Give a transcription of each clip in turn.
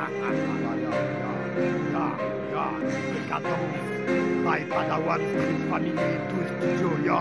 By Padawan, Street Family, tout studio, ya.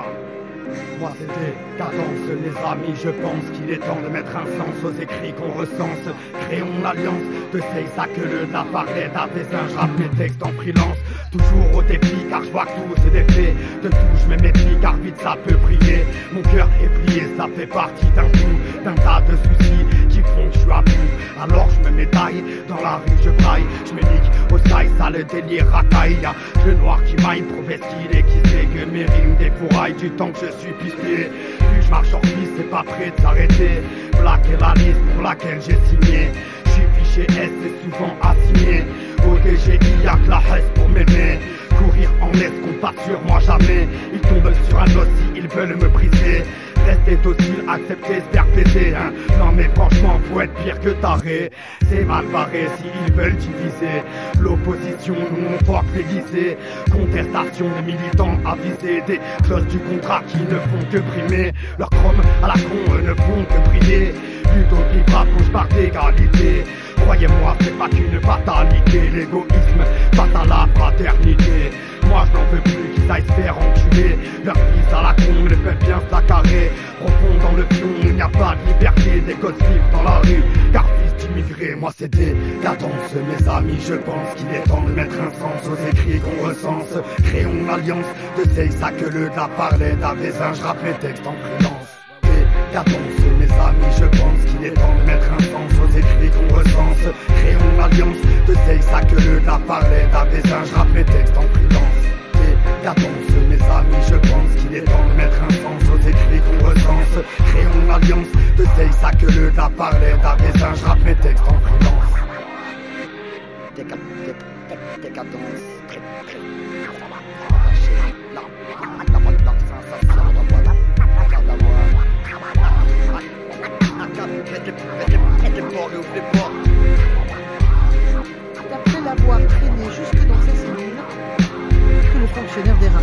Moi c'était cadence, les amis, je pense qu'il est temps de mettre un sens aux écrits qu'on recense. Créons l'alliance de ça que le de la parlette un j'rappe mes textes en freelance. Toujours au défi car je vois que tout se défait De tout je me méfie car vite ça peut briller Mon cœur est plié, ça fait partie d'un tout D'un tas de soucis qui font que je suis à bout Alors je me médaille, dans la rue je braille Je me nique au ça le délire racaille Y'a le noir qui maille, prouve qu'il est qui sait que mes rimes défouraillent Du temps que je suis pisté Vu je marche en piste, c'est pas prêt de s'arrêter Black est la liste pour laquelle j'ai signé Je suis fiché S, c'est souvent assigné au DGI, y'a que la reste pour m'aimer. Courir en laisse qu'on pas sur moi jamais. Ils tombent sur un os ils veulent me briser. Rester docile, accepter, se faire hein. Non mais franchement, faut être pire que taré. C'est mal barré s'ils veulent diviser. L'opposition, nous on lycées. Contestation des militants avisés. Des clauses du contrat qui ne font que primer. Leurs chromes à la con ne font que briller. L'utopie frappe je parle d'égalité. Croyez-moi, c'est pas qu'une fatalité, l'égoïsme face à la fraternité. Moi je n'en veux plus qu'ils aillent se faire enculer Leur fils à la les fait bien se la carrer. Profond dans le fion, il n'y a pas de liberté. Des gosses vivent dans la rue, car fils d'immigrés Moi c'est décadence, mes amis Je pense qu'il est temps de mettre un sens aux écrits qu'on recense. Créons l'alliance de ces ça que le de la parler d'Avézin Je rappe mes textes en freelance. Décadence, mes amis Je pense qu'il est temps de mettre un sens aux écrits qu'on recense. Créons l'alliance de ces ça que le de la parler d'Avézin Je rappe mes textes que la parlait d'Avézin, je jusque dans ses cellules, le fonctionnaire rats.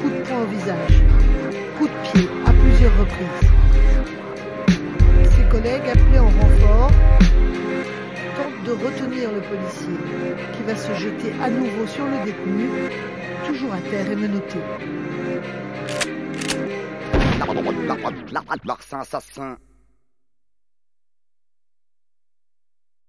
Coup de poing au visage, coup de pied à plusieurs reprises. Collègues, appelés en renfort, tentent de retenir le policier, qui va se jeter à nouveau sur le détenu, toujours à terre et menotté.